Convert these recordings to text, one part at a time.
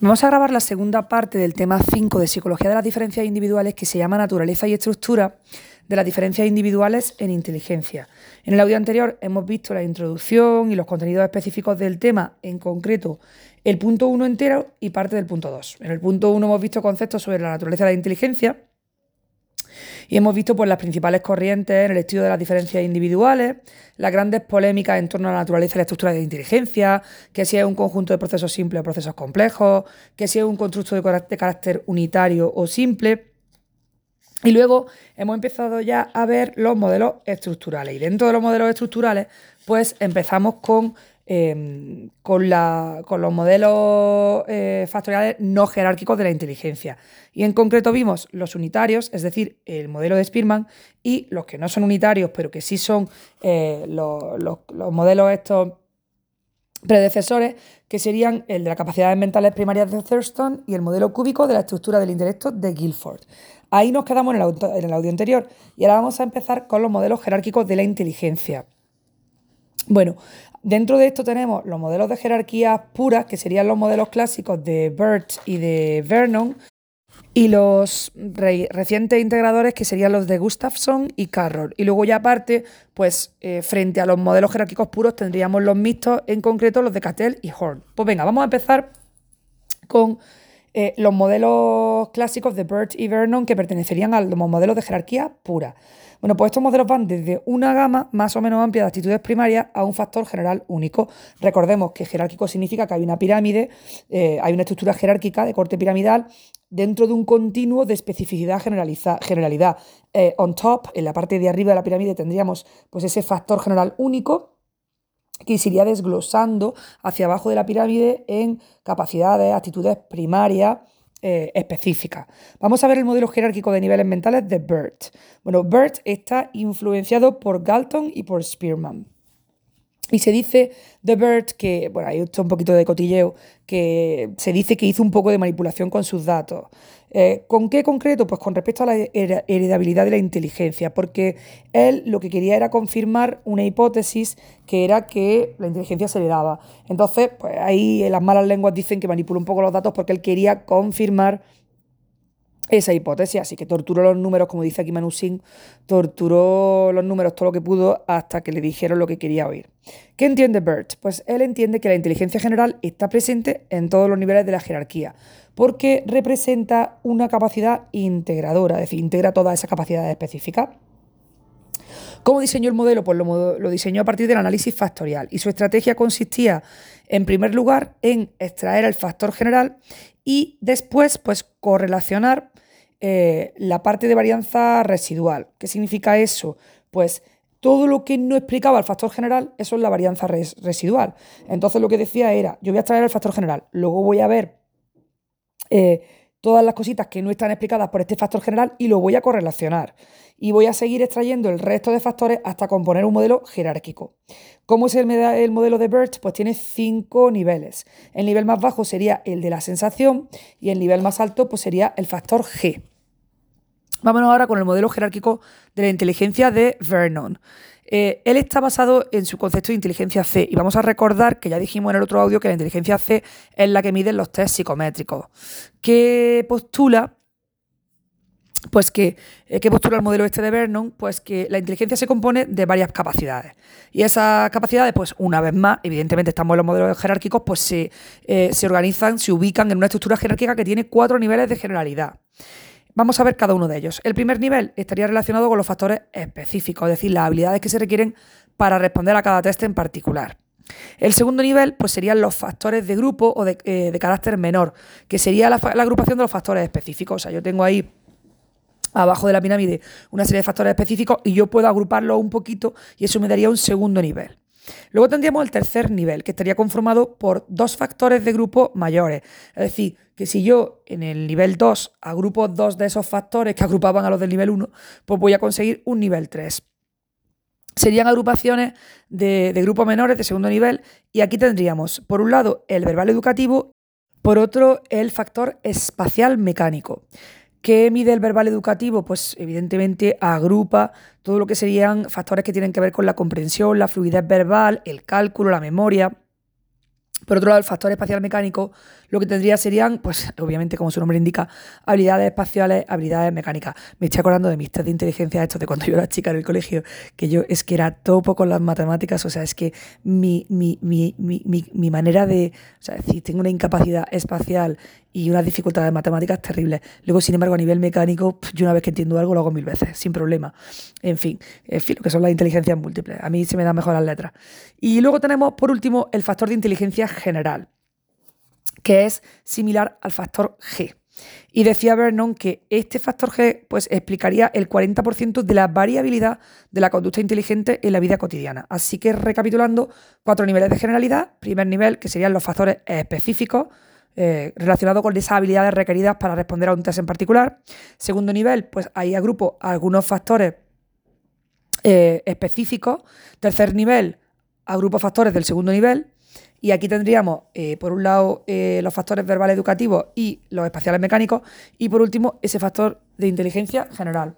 Vamos a grabar la segunda parte del tema 5 de Psicología de las Diferencias Individuales que se llama Naturaleza y Estructura de las Diferencias Individuales en Inteligencia. En el audio anterior hemos visto la introducción y los contenidos específicos del tema, en concreto el punto 1 entero y parte del punto 2. En el punto 1 hemos visto conceptos sobre la naturaleza de la inteligencia y hemos visto pues, las principales corrientes en el estudio de las diferencias individuales, las grandes polémicas en torno a la naturaleza y la estructura de inteligencia, que si es un conjunto de procesos simples o procesos complejos, que si es un constructo de carácter unitario o simple. Y luego hemos empezado ya a ver los modelos estructurales. Y dentro de los modelos estructurales, pues empezamos con Em, con, los modelos eh, factoriales no jerárquicos de la inteligencia. Y en concreto vimos los unitarios, es decir, el modelo de Spearman, y los que no son unitarios, pero que sí son eh, los, modelos estos predecesores, que serían el de las capacidades mentales primarias de Thurston y el modelo cúbico de la estructura del intelecto de Guilford. Ahí nos quedamos en el, en el audio anterior y ahora vamos a empezar con los modelos jerárquicos de la inteligencia. Bueno, Dentro de esto tenemos los modelos de jerarquía puras, que serían los modelos clásicos de Bert y de Vernon, y los recientes integradores, que serían los de Gustafsson y Carroll. Y luego ya aparte, pues eh, frente a los modelos jerárquicos puros tendríamos los mixtos, en concreto los de Cattell y Horn. Pues venga, vamos a empezar con eh, los modelos clásicos de Bert y Vernon que pertenecerían a los modelos de jerarquía pura. Bueno, pues estos modelos van desde una gama más o menos amplia de actitudes primarias a un factor general único. Recordemos que jerárquico significa que hay una pirámide, eh, hay una estructura jerárquica de corte piramidal dentro de un continuo de especificidad generalidad. Eh, on top, en la parte de arriba de la pirámide, tendríamos pues, ese factor general único que se iría desglosando hacia abajo de la pirámide en capacidades, actitudes primarias, eh, específica. Vamos a ver el modelo jerárquico de niveles mentales de BERT. Bueno, BERT está influenciado por Galton y por Spearman. Y se dice de Bert que, bueno, hay un poquito de cotilleo, que se dice que hizo un poco de manipulación con sus datos. Eh, ¿Con qué concreto? Pues con respecto a la heredabilidad de la inteligencia, porque él lo que quería era confirmar una hipótesis que era que la inteligencia se heredaba. Entonces, pues ahí las malas lenguas dicen que manipuló un poco los datos porque él quería confirmar esa hipótesis, así que torturó los números, como dice aquí Manu Singh, torturó los números todo lo que pudo hasta que le dijeron lo que quería oír. ¿Qué entiende Bert? Pues él entiende que la inteligencia general está presente en todos los niveles de la jerarquía, porque representa una capacidad integradora, es decir, integra todas esas capacidades específicas. ¿Cómo diseñó el modelo? Pues lo, lo, diseñó a partir del análisis factorial y su estrategia consistía, en primer lugar, en extraer el factor general y después, pues, correlacionar eh, la parte de varianza residual. ¿Qué significa eso? Pues todo lo que no explicaba el factor general, eso es la varianza residual. Entonces lo que decía era, yo voy a extraer el factor general, luego voy a ver eh, todas las cositas que no están explicadas por este factor general y lo voy a correlacionar. Y voy a seguir extrayendo el resto de factores hasta componer un modelo jerárquico. ¿Cómo es el, el modelo de BERT? Pues tiene cinco niveles. El nivel más bajo sería el de la sensación y el nivel más alto pues sería el factor G. Vámonos ahora con el modelo jerárquico de la inteligencia de Vernon. Eh, él está basado en su concepto de inteligencia C y vamos a recordar que ya dijimos en el otro audio que la inteligencia C es la que mide los test psicométricos, que postula pues que, eh, ¿qué postula el modelo este de Vernon? Pues que la inteligencia se compone de varias capacidades. Y esas capacidades, pues una vez más, evidentemente estamos en los modelos jerárquicos, pues se, eh, se organizan, se ubican en una estructura jerárquica que tiene cuatro niveles de generalidad. Vamos a ver cada uno de ellos. El primer nivel estaría relacionado con los factores específicos, es decir, las habilidades que se requieren para responder a cada test en particular. El segundo nivel pues, serían los factores de grupo o de, eh, carácter menor, que sería la, la, agrupación de los factores específicos. O sea, yo tengo ahí abajo de la pirámide una serie de factores específicos y yo puedo agruparlos un poquito y eso me daría un segundo nivel. Luego tendríamos el tercer nivel, que estaría conformado por dos factores de grupo mayores. Es decir, que si yo en el nivel 2 agrupo dos de esos factores que agrupaban a los del nivel 1, pues voy a conseguir un nivel 3. Serían agrupaciones de, de grupos menores de segundo nivel y aquí tendríamos, por un lado, el verbal educativo, por otro, el factor espacial mecánico. ¿Qué mide el verbal educativo? Pues evidentemente agrupa todo lo que serían factores que tienen que ver con la comprensión, la fluidez verbal, el cálculo, la memoria. Por otro lado, el factor espacial mecánico lo que tendría serían, pues obviamente como su nombre indica, habilidades espaciales, habilidades mecánicas. Me estoy acordando de mis test de inteligencia, estos de cuando yo era chica en el colegio, que yo es que era topo con las matemáticas, o sea, es que mi, mi, mi, mi manera de, o sea, si tengo una incapacidad espacial y una dificultad de matemáticas terribles. Luego, sin embargo, a nivel mecánico, yo una vez que entiendo algo lo hago mil veces, sin problema. En fin, en fin, lo que son las inteligencias múltiples. A mí se me dan mejor las letras. Y luego tenemos, por último, el factor de inteligencia general, que es similar al factor G. Y decía Vernon que este factor G pues, explicaría el 40% de la variabilidad de la conducta inteligente en la vida cotidiana. Así que recapitulando, cuatro niveles de generalidad. Primer nivel, que serían los factores específicos, eh, relacionado con esas habilidades requeridas para responder a un test en particular. Segundo nivel, pues ahí agrupo algunos factores eh, específicos. Tercer nivel, agrupo factores del segundo nivel. Y aquí tendríamos, eh, por un lado, los factores verbales educativos y los espaciales mecánicos. Y por último, ese factor de inteligencia general.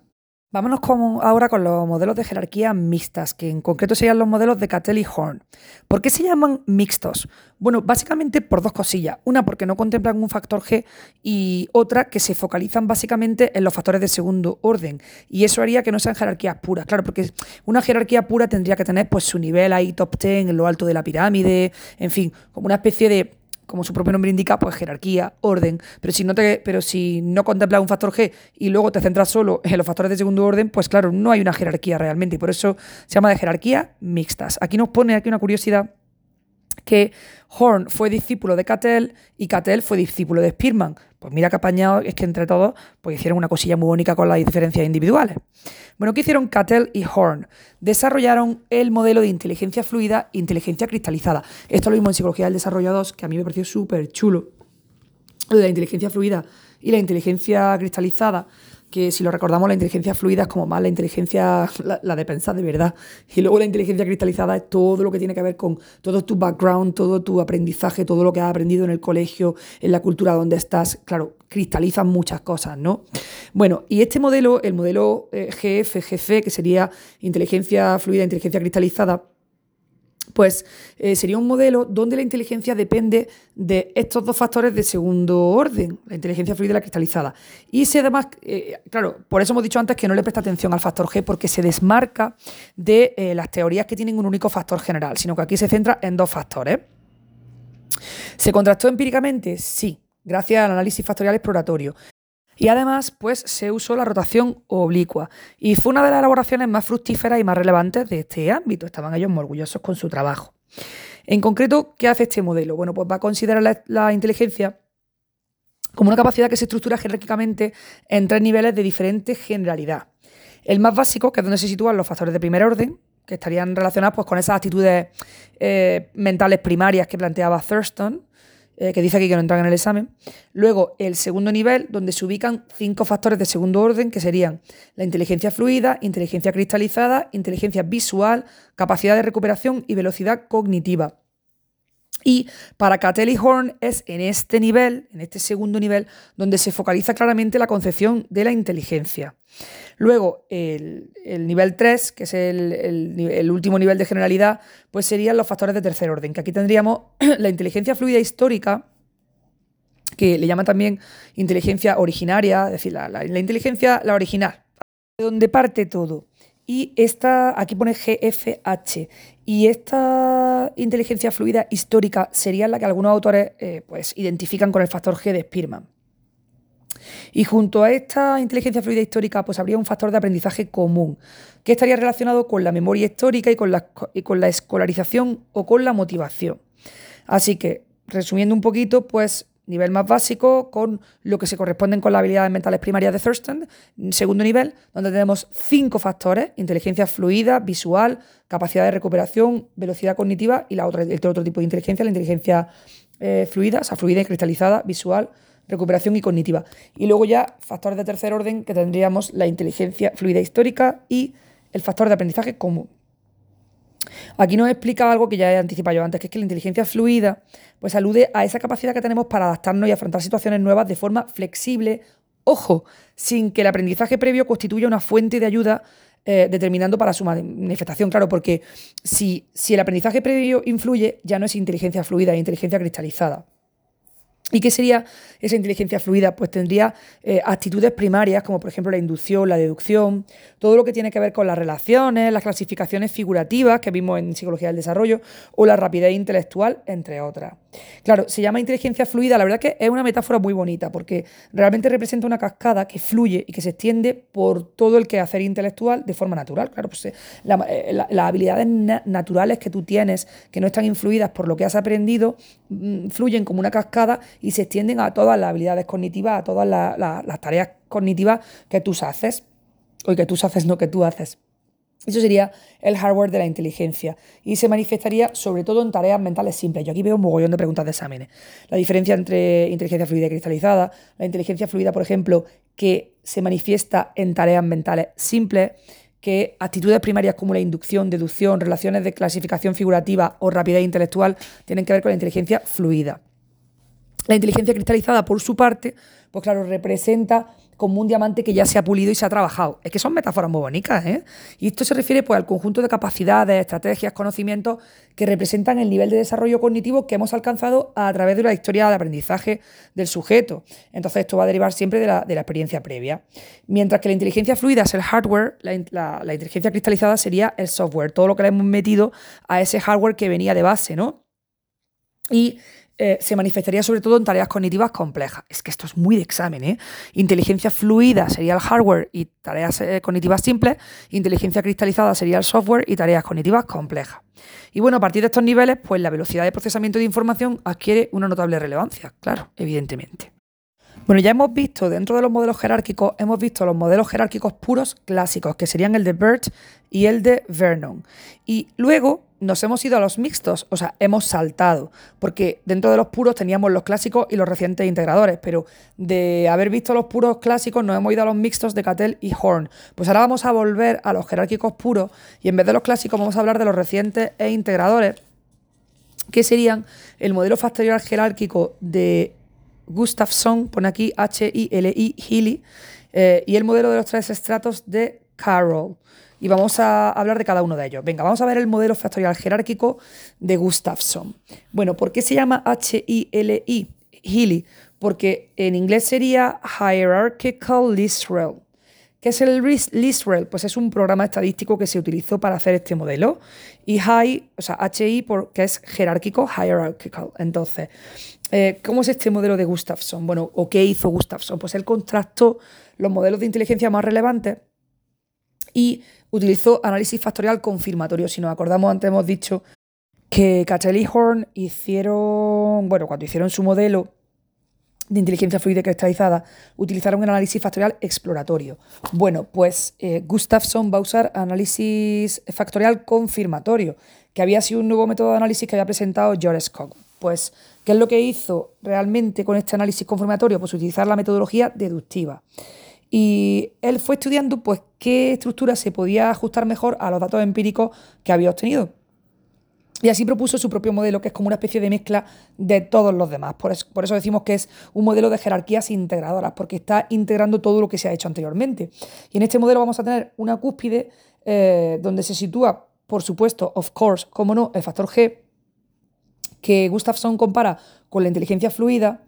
Vámonos ahora con los modelos de jerarquía mixtas, que en concreto serían los modelos de Cattell y Horn. ¿Por qué se llaman mixtos? Bueno, básicamente por dos cosillas. Una, porque no contemplan un factor G y otra, que se focalizan básicamente en los factores de segundo orden. Y eso haría que no sean jerarquías puras. Claro, porque una jerarquía pura tendría que tener pues, su nivel ahí top 10 en lo alto de la pirámide, en fin, como una especie de como su propio nombre indica, pues jerarquía, orden. Pero si no te, pero si no contemplas un factor G y luego te centras solo en los factores de segundo orden, pues claro, no hay una jerarquía realmente. Y por eso se llama de jerarquía mixtas. Aquí nos pone aquí una curiosidad que Horn fue discípulo de Cattell y Cattell fue discípulo de Spearman. Pues mira que apañado es que entre todos pues hicieron una cosilla muy bonita con las diferencias individuales. Bueno, ¿qué hicieron Cattell y Horn? Desarrollaron el modelo de inteligencia fluida e inteligencia cristalizada. Esto lo mismo en psicología del desarrollo 2, que a mí me pareció súper chulo. Lo de la inteligencia fluida y la inteligencia cristalizada que si lo recordamos, la inteligencia fluida es como más la inteligencia, la, de pensar de verdad. Y luego la inteligencia cristalizada es todo lo que tiene que ver con todo tu background, todo tu aprendizaje, todo lo que has aprendido en el colegio, en la cultura donde estás. Claro, cristalizan muchas cosas, ¿no? Bueno, y este modelo, el modelo eh, GF, GC, que sería inteligencia fluida, inteligencia cristalizada, pues eh, sería un modelo donde la inteligencia depende de estos dos factores de segundo orden, la inteligencia fluida y la cristalizada. Y si además, eh, claro, por eso hemos dicho antes que no le presta atención al factor G, porque se desmarca de eh, las teorías que tienen un único factor general, sino que aquí se centra en dos factores. ¿Se contrastó empíricamente? Sí, gracias al análisis factorial exploratorio. Y además, pues se usó la rotación oblicua. Y fue una de las elaboraciones más fructíferas y más relevantes de este ámbito. Estaban ellos muy orgullosos con su trabajo. En concreto, ¿qué hace este modelo? Bueno, pues va a considerar la, inteligencia como una capacidad que se estructura jerárquicamente en tres niveles de diferente generalidad. El más básico, que es donde se sitúan los factores de primer orden, que estarían relacionados pues, con esas actitudes eh, mentales primarias que planteaba Thurston, eh, que dice aquí que no entran en el examen. Luego, el segundo nivel, donde se ubican cinco factores de segundo orden, que serían la inteligencia fluida, inteligencia cristalizada, inteligencia visual, capacidad de recuperación y velocidad cognitiva. Y para Cattell Horn es en este nivel, en este segundo nivel, donde se focaliza claramente la concepción de la inteligencia. Luego, el, nivel 3, que es el, último nivel de generalidad, pues serían los factores de tercer orden, que aquí tendríamos la inteligencia fluida histórica, que le llaman también inteligencia originaria, es decir, la, inteligencia, la original, de donde parte todo. Y esta, aquí pone GFH. Y esta inteligencia fluida histórica sería la que algunos autores eh, pues, identifican con el factor G de Spearman. Y junto a esta inteligencia fluida histórica, pues habría un factor de aprendizaje común, que estaría relacionado con la memoria histórica y con la, con la escolarización o con la motivación. Así que, resumiendo un poquito, pues nivel más básico con lo que se corresponden con las habilidades mentales primarias de Thurston, segundo nivel, donde tenemos cinco factores, inteligencia fluida, visual, capacidad de recuperación, velocidad cognitiva y la otra, el otro tipo de inteligencia, la inteligencia eh, fluida, o sea, fluida y cristalizada, visual, recuperación y cognitiva. Y luego ya factores de tercer orden que tendríamos la inteligencia fluida histórica y el factor de aprendizaje común. Aquí nos explica algo que ya he anticipado yo antes, que es que la inteligencia fluida pues alude a esa capacidad que tenemos para adaptarnos y afrontar situaciones nuevas de forma flexible, ojo, sin que el aprendizaje previo constituya una fuente de ayuda eh, determinando para su manifestación, claro, porque si, si el aprendizaje previo influye, ya no es inteligencia fluida, es inteligencia cristalizada. ¿Y qué sería esa inteligencia fluida? Pues tendría eh, actitudes primarias, como por ejemplo la inducción, la deducción, todo lo que tiene que ver con las relaciones, las clasificaciones figurativas que vimos en psicología del desarrollo, o la rapidez intelectual, entre otras. Claro, se llama inteligencia fluida, la verdad que es una metáfora muy bonita, porque realmente representa una cascada que fluye y que se extiende por todo el quehacer intelectual de forma natural. Claro, pues eh, eh, las habilidades naturales que tú tienes, que no están influidas por lo que has aprendido, mm, fluyen como una cascada y se extienden a todas las habilidades cognitivas, a todas las tareas cognitivas que tú haces, o que tú haces, no que tú haces. Eso sería el hardware de la inteligencia y se manifestaría sobre todo en tareas mentales simples. Yo aquí veo un mogollón de preguntas de exámenes. La diferencia entre inteligencia fluida y cristalizada, la inteligencia fluida, por ejemplo, que se manifiesta en tareas mentales simples, que actitudes primarias como la inducción, deducción, relaciones de clasificación figurativa o rapidez intelectual tienen que ver con la inteligencia fluida. La inteligencia cristalizada, por su parte, pues claro, representa como un diamante que ya se ha pulido y se ha trabajado. Es que son metáforas muy bonitas, ¿eh? Y esto se refiere pues, al conjunto de capacidades, estrategias, conocimientos que representan el nivel de desarrollo cognitivo que hemos alcanzado a través de la historia de aprendizaje del sujeto. Entonces, esto va a derivar siempre de la, experiencia previa. Mientras que la inteligencia fluida es el hardware, la, la inteligencia cristalizada sería el software, todo lo que le hemos metido a ese hardware que venía de base, ¿no? Y eh, se manifestaría sobre todo en tareas cognitivas complejas. Es que esto es muy de examen, ¿eh? Inteligencia fluida sería el hardware y tareas eh, cognitivas simples. Inteligencia cristalizada sería el software y tareas cognitivas complejas. Y bueno, a partir de estos niveles, pues la velocidad de procesamiento de información adquiere una notable relevancia, claro, evidentemente. Bueno, ya hemos visto dentro de los modelos jerárquicos, hemos visto los modelos jerárquicos puros clásicos, que serían el de Bert y el de Vernon. Y luego nos hemos ido a los mixtos, o sea, hemos saltado, porque dentro de los puros teníamos los clásicos y los recientes integradores, pero de haber visto los puros clásicos nos hemos ido a los mixtos de Cattell y Horn. Pues ahora vamos a volver a los jerárquicos puros y en vez de los clásicos vamos a hablar de los recientes e integradores, que serían el modelo factorial jerárquico de Gustafsson, pone aquí H-I-L-I, Healy, eh, y el modelo de los tres estratos de Carroll y vamos a hablar de cada uno de ellos. Venga, vamos a ver el modelo factorial jerárquico de Gustafsson. Bueno, ¿por qué se llama H-I-L-I? Porque en inglés sería Hierarchical List Rel. ¿Qué es el List Rel? Pues es un programa estadístico que se utilizó para hacer este modelo. Y High, o sea, HI, porque es jerárquico, hierarchical. Entonces, eh, ¿cómo es este modelo de Gustafsson? Bueno, ¿o qué hizo Gustafsson? Pues él contrastó los modelos de inteligencia más relevantes y utilizó análisis factorial confirmatorio. Si nos acordamos, antes hemos dicho que Cachel y Horn hicieron, bueno, cuando hicieron su modelo de inteligencia fluida cristalizada, utilizaron un análisis factorial exploratorio. Bueno, pues eh, Gustafsson va a usar análisis factorial confirmatorio, que había sido un nuevo método de análisis que había presentado George Scott. Pues, ¿qué es lo que hizo realmente con este análisis confirmatorio? Pues utilizar la metodología deductiva. Y él fue estudiando pues, qué estructura se podía ajustar mejor a los datos empíricos que había obtenido. Y así propuso su propio modelo, que es como una especie de mezcla de todos los demás. Por eso, decimos que es un modelo de jerarquías integradoras, porque está integrando todo lo que se ha hecho anteriormente. Y en este modelo vamos a tener una cúspide eh, donde se sitúa, por supuesto, of course, como no, el factor G, que Gustafsson compara con la inteligencia fluida,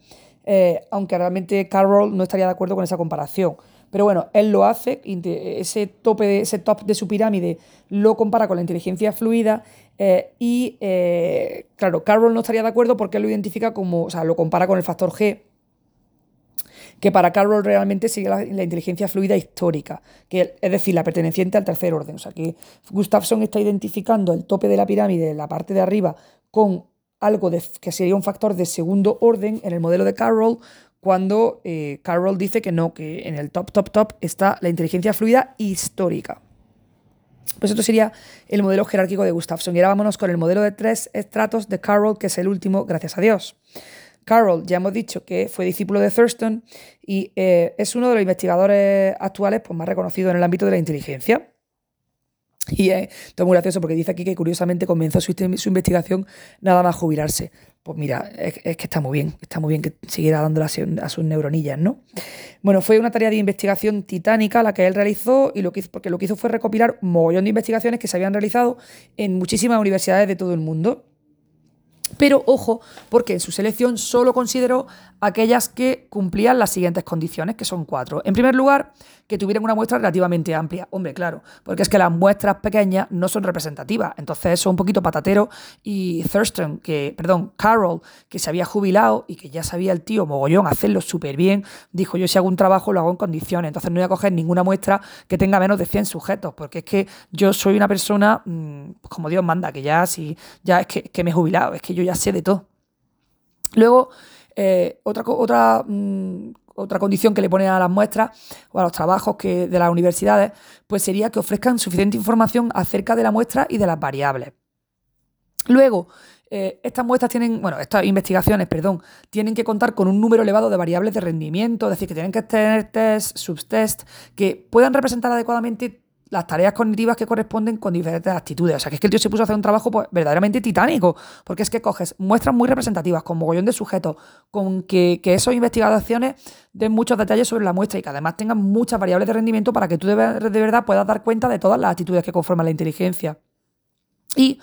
eh, aunque realmente Carroll no estaría de acuerdo con esa comparación. Pero bueno, él lo hace, ese, tope ese top de su pirámide lo compara con la inteligencia fluida eh, y, eh, claro, Carroll no estaría de acuerdo porque él lo identifica como, o sea, lo compara con el factor G, que para Carroll realmente sigue la, inteligencia fluida histórica, que es decir, la perteneciente al tercer orden. O sea, que Gustafsson está identificando el tope de la pirámide, la parte de arriba, con algo de, que sería un factor de segundo orden en el modelo de Carroll, cuando eh, Carroll dice que no, que en el top, top, top está la inteligencia fluida histórica. Pues esto sería el modelo jerárquico de Gustafsson. Y ahora vámonos con el modelo de tres estratos de Carroll, que es el último, gracias a Dios. Carroll, ya hemos dicho que fue discípulo de Thurston y eh, es uno de los investigadores actuales pues, más reconocidos en el ámbito de la inteligencia. Y es muy gracioso porque dice aquí que curiosamente comenzó su, investigación nada más jubilarse. Pues mira, es, que está muy bien, está muy bien que siguiera dándole a, sus neuronillas, ¿no? Bueno, fue una tarea de investigación titánica la que él realizó y lo que hizo, porque lo que hizo fue recopilar un mogollón de investigaciones que se habían realizado en muchísimas universidades de todo el mundo. Pero ojo, porque en su selección solo consideró aquellas que cumplían las siguientes condiciones, que son cuatro. En primer lugar, que tuvieran una muestra relativamente amplia. Hombre, claro, porque es que las muestras pequeñas no son representativas. Entonces eso es un poquito patatero. Y Thurston, que, perdón, Carroll, que se había jubilado y que ya sabía el tío mogollón hacerlo súper bien, dijo, yo si hago un trabajo lo hago en condiciones. Entonces no voy a coger ninguna muestra que tenga menos de 100 sujetos, porque es que yo soy una persona, mm, como Dios manda, que ya, si, ya es que, que me he jubilado, es que yo ya sé de todo. Luego, eh, otra, otra, mm, otra condición que le ponen a las muestras o a los trabajos que, de las universidades, pues sería que ofrezcan suficiente información acerca de la muestra y de las variables. Luego, eh, estas muestras tienen, bueno, estas investigaciones, perdón, tienen que contar con un número elevado de variables de rendimiento, es decir, que tienen que tener test, subtest, que puedan representar adecuadamente las tareas cognitivas que corresponden con diferentes actitudes. O sea, que es que el tío se puso a hacer un trabajo pues, verdaderamente titánico, porque es que coges muestras muy representativas, con mogollón de sujetos, con que, que esas investigaciones den muchos detalles sobre la muestra y que además tengan muchas variables de rendimiento para que tú de, de verdad puedas dar cuenta de todas las actitudes que conforman la inteligencia. Y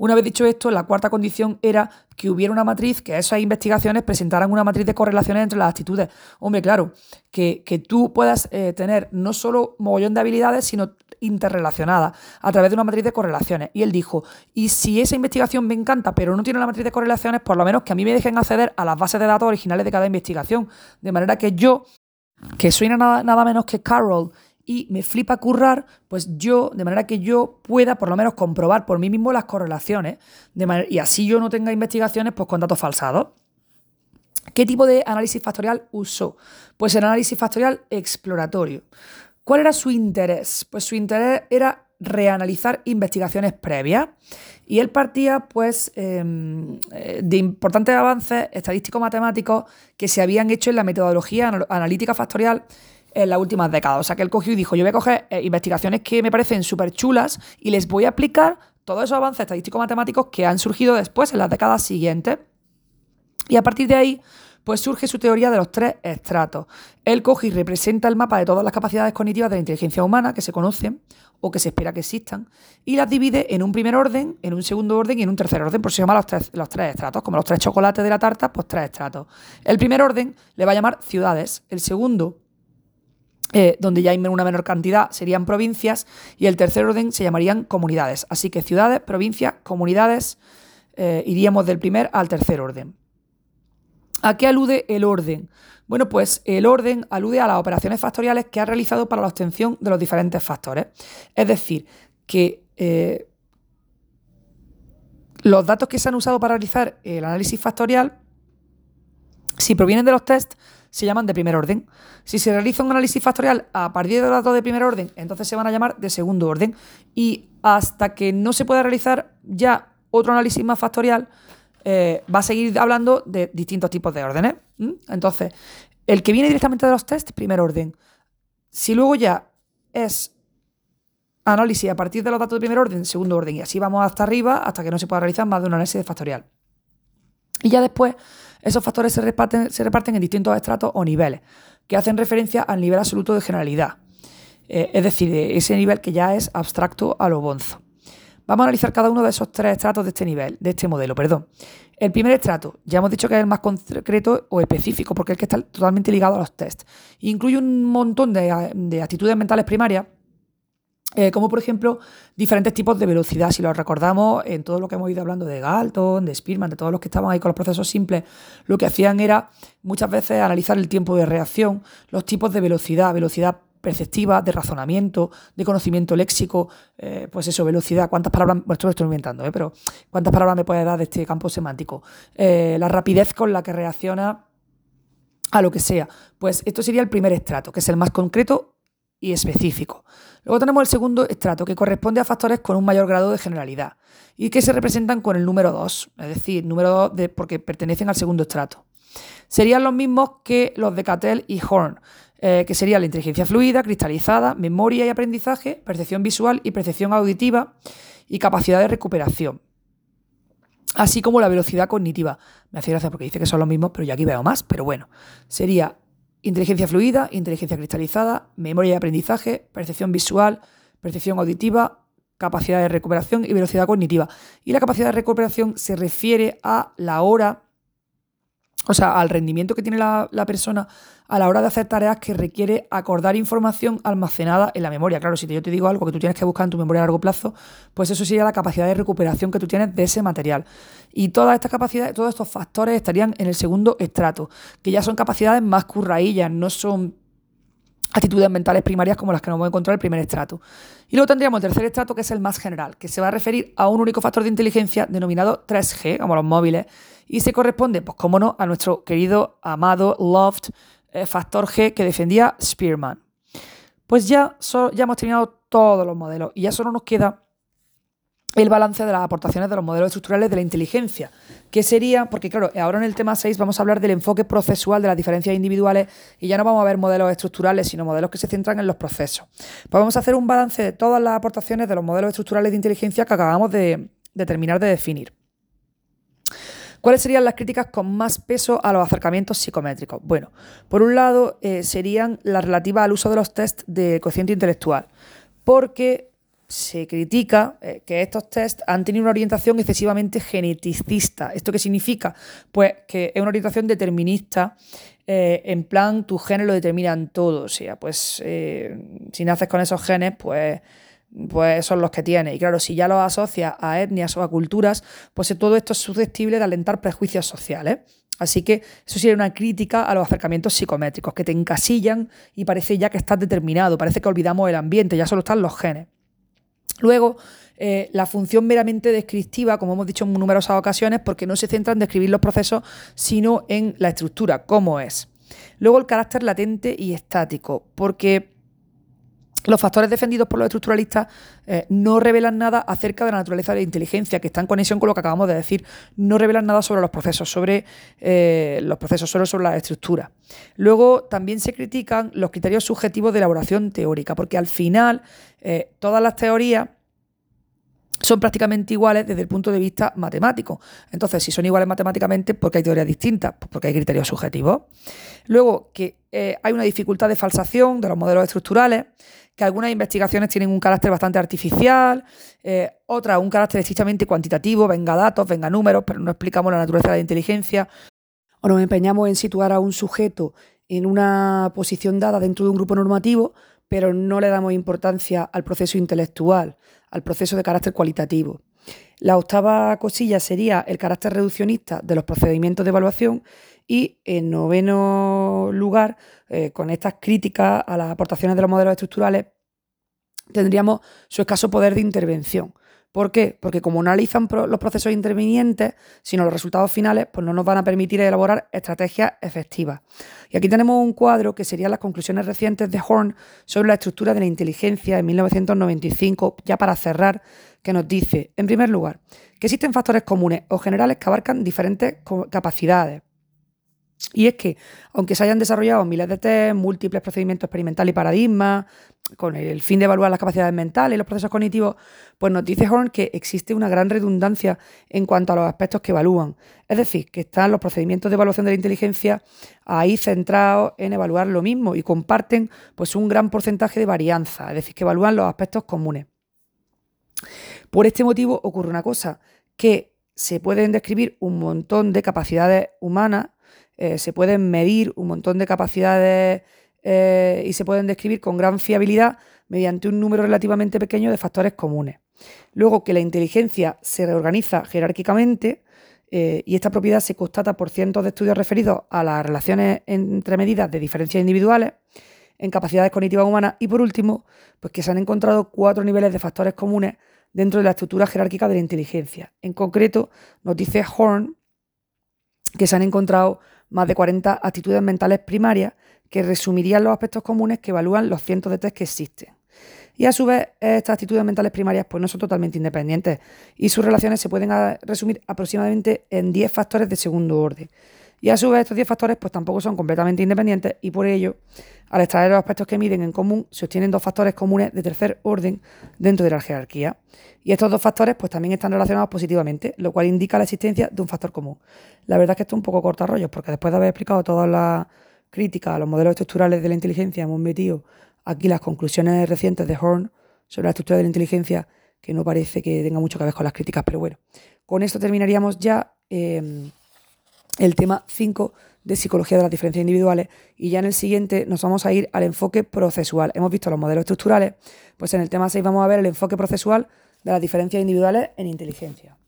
una vez dicho esto, la cuarta condición era que hubiera una matriz, que esas investigaciones presentaran una matriz de correlaciones entre las actitudes. Hombre, claro, que, tú puedas eh, tener no solo mogollón de habilidades, sino interrelacionadas a través de una matriz de correlaciones. Y él dijo, y si esa investigación me encanta, pero no tiene la matriz de correlaciones, por lo menos que a mí me dejen acceder a las bases de datos originales de cada investigación. De manera que yo, que soy nada, nada menos que Carol, y me flipa currar, pues yo, de manera que yo pueda por lo menos comprobar por mí mismo las correlaciones, y así yo no tenga investigaciones pues, con datos falsados. ¿Qué tipo de análisis factorial usó? Pues el análisis factorial exploratorio. ¿Cuál era su interés? Pues su interés era reanalizar investigaciones previas y él partía pues em, eh, de importantes avances estadístico-matemáticos que se habían hecho en la metodología analítica factorial en las últimas décadas. O sea, que él cogió y dijo, yo voy a coger eh, investigaciones que me parecen súper chulas y les voy a aplicar todos esos avances estadístico-matemáticos que han surgido después en las décadas siguientes. Y a partir de ahí, pues surge su teoría de los tres estratos. Él coge y representa el mapa de todas las capacidades cognitivas de la inteligencia humana que se conocen o que se espera que existan y las divide en un primer orden, en un segundo orden y en un tercer orden. Por eso se llama los tres, los tres estratos, como los tres chocolates de la tarta, pues tres estratos. El primer orden le va a llamar ciudades, el segundo eh, donde ya hay una menor cantidad, serían provincias, y el tercer orden se llamarían comunidades. Así que ciudades, provincias, comunidades, eh, iríamos del primer al tercer orden. ¿A qué alude el orden? Bueno, pues el orden alude a las operaciones factoriales que ha realizado para la obtención de los diferentes factores. Es decir, que eh, los datos que se han usado para realizar el análisis factorial, si provienen de los tests, se llaman de primer orden. Si se realiza un análisis factorial a partir de datos de primer orden, entonces se van a llamar de segundo orden. Y hasta que no se pueda realizar ya otro análisis más factorial, eh, va a seguir hablando de distintos tipos de órdenes. Entonces, el que viene directamente de los tests, primer orden. Si luego ya es análisis a partir de los datos de primer orden, segundo orden, y así vamos hasta arriba hasta que no se pueda realizar más de un análisis factorial. Y ya después esos factores se reparten, se reparten en distintos estratos o niveles, que hacen referencia al nivel absoluto de generalidad. Eh, es decir, ese nivel que ya es abstracto a lo bonzo. Vamos a analizar cada uno de esos tres estratos de este nivel, de este modelo, perdón. El primer estrato, ya hemos dicho que es el más concreto o específico, porque es el que está totalmente ligado a los tests. Incluye un montón de, de actitudes mentales primarias eh, como por ejemplo diferentes tipos de velocidad. Si lo recordamos en todo lo que hemos ido hablando de Galton, de Spearman, de todos los que estaban ahí con los procesos simples, lo que hacían era muchas veces analizar el tiempo de reacción, los tipos de velocidad, velocidad perceptiva, de razonamiento, de conocimiento léxico, eh, pues eso, velocidad, cuántas palabras, bueno, esto lo estoy inventando, ¿eh? pero cuántas palabras me puede dar de este campo semántico, la rapidez con la que reacciona a lo que sea. Pues esto sería el primer estrato, que es el más concreto y específico. Luego tenemos el segundo estrato, que corresponde a factores con un mayor grado de generalidad y que se representan con el número 2, es decir, número 2 de, porque pertenecen al segundo estrato. Serían los mismos que los de Cattell y Horn, eh, que serían la inteligencia fluida, cristalizada, memoria y aprendizaje, percepción visual y percepción auditiva y capacidad de recuperación. Así como la velocidad cognitiva. Me hace gracia porque dice que son los mismos, pero yo aquí veo más, pero bueno. Sería Inteligencia fluida, inteligencia cristalizada, memoria y aprendizaje, percepción visual, percepción auditiva, capacidad de recuperación y velocidad cognitiva. Y la capacidad de recuperación se refiere a la hora, o sea, al rendimiento que tiene la, persona a la hora de hacer tareas que requiere acordar información almacenada en la memoria. Claro, si yo te digo algo que tú tienes que buscar en tu memoria a largo plazo, pues eso sería la capacidad de recuperación que tú tienes de ese material. Y todas estas capacidades, todos estos factores estarían en el segundo estrato, que ya son capacidades más curraillas, no son actitudes mentales primarias como las que nos vamos a encontrar en el primer estrato. Y luego tendríamos el tercer estrato, que es el más general, que se va a referir a un único factor de inteligencia denominado 3G, como los móviles, y se corresponde, pues como no, a nuestro querido, amado, loved eh, factor G que defendía Spearman. Pues ya, ya hemos terminado todos los modelos y ya solo nos queda el balance de las aportaciones de los modelos estructurales de la inteligencia, que sería, porque claro, ahora en el tema 6 vamos a hablar del enfoque procesual de las diferencias individuales y ya no vamos a ver modelos estructurales, sino modelos que se centran en los procesos. Pues vamos a hacer un balance de todas las aportaciones de los modelos estructurales de inteligencia que acabamos de, terminar de definir. ¿Cuáles serían las críticas con más peso a los acercamientos psicométricos? Bueno, por un lado eh, serían las relativas al uso de los test de cociente intelectual, porque se critica eh, que estos test han tenido una orientación excesivamente geneticista. ¿Esto qué significa? Pues que es una orientación determinista, eh, en plan, tus genes lo determinan todo. O sea, pues eh, si naces con esos genes, pues, pues son los que tienes. Y claro, si ya los asocias a etnias o a culturas, pues todo esto es susceptible de alentar prejuicios sociales. Así que eso sería una crítica a los acercamientos psicométricos, que te encasillan y parece ya que estás determinado, parece que olvidamos el ambiente, ya solo están los genes. Luego, eh, la función meramente descriptiva, como hemos dicho en numerosas ocasiones, porque no se centra en describir los procesos, sino en la estructura, cómo es. Luego, el carácter latente y estático, porque los factores defendidos por los estructuralistas eh, no revelan nada acerca de la naturaleza de la inteligencia, que está en conexión con lo que acabamos de decir. No revelan nada sobre los procesos, sobre eh, los procesos, solo sobre la estructura. Luego también se critican los criterios subjetivos de elaboración teórica, porque al final eh, todas las teorías son prácticamente iguales desde el punto de vista matemático. Entonces, si son iguales matemáticamente, ¿por qué hay teorías distintas? Pues porque hay criterios subjetivos. Luego, que hay una dificultad de falsación de los modelos estructurales, que algunas investigaciones tienen un carácter bastante artificial, eh, otras un carácter estrictamente cuantitativo, venga datos, venga números, pero no explicamos la naturaleza de la inteligencia, o nos empeñamos en situar a un sujeto en una posición dada dentro de un grupo normativo, pero no le damos importancia al proceso intelectual, al proceso de carácter cualitativo. La octava cosilla sería el carácter reduccionista de los procedimientos de evaluación y en noveno lugar, eh, con estas críticas a las aportaciones de los modelos estructurales, tendríamos su escaso poder de intervención. ¿Por qué? Porque como no analizan los procesos intervinientes, sino los resultados finales, pues no nos van a permitir elaborar estrategias efectivas. Y aquí tenemos un cuadro que serían las conclusiones recientes de Horn sobre la estructura de la inteligencia en 1995, ya para cerrar, que nos dice, en primer lugar, que existen factores comunes o generales que abarcan diferentes capacidades, y es que, aunque se hayan desarrollado miles de test, múltiples procedimientos experimentales y paradigmas, con el fin de evaluar las capacidades mentales y los procesos cognitivos, pues nos dice Horn que existe una gran redundancia en cuanto a los aspectos que evalúan. Es decir, que están los procedimientos de evaluación de la inteligencia ahí centrados en evaluar lo mismo y comparten pues, un gran porcentaje de varianza, es decir, que evalúan los aspectos comunes. Por este motivo ocurre una cosa, que se pueden describir un montón de capacidades humanas eh, se pueden medir un montón de capacidades eh, y se pueden describir con gran fiabilidad mediante un número relativamente pequeño de factores comunes. Luego que la inteligencia se reorganiza jerárquicamente eh, y esta propiedad se constata por cientos de estudios referidos a las relaciones entre medidas de diferencias individuales en capacidades cognitivas humanas y por último, pues que se han encontrado cuatro niveles de factores comunes dentro de la estructura jerárquica de la inteligencia. En concreto, nos dice Horn que se han encontrado más de 40 actitudes mentales primarias que resumirían los aspectos comunes que evalúan los cientos de test que existen. Y a su vez, estas actitudes mentales primarias pues, no son totalmente independientes y sus relaciones se pueden resumir aproximadamente en 10 factores de segundo orden. Y a su vez, estos 10 factores pues, tampoco son completamente independientes y por ello, al extraer los aspectos que miden en común, se obtienen dos factores comunes de tercer orden dentro de la jerarquía. Y estos dos factores pues, también están relacionados positivamente, lo cual indica la existencia de un factor común. La verdad es que esto es un poco corta rollos, porque después de haber explicado todas las críticas a los modelos estructurales de la inteligencia, hemos metido aquí las conclusiones recientes de Horn sobre la estructura de la inteligencia que no parece que tenga mucho que ver con las críticas, pero bueno, con esto terminaríamos ya em, el tema 5 de psicología de las diferencias individuales y ya en el siguiente nos vamos a ir al enfoque procesual. Hemos visto los modelos estructurales, pues en el tema 6 vamos a ver el enfoque procesual de las diferencias individuales en inteligencia.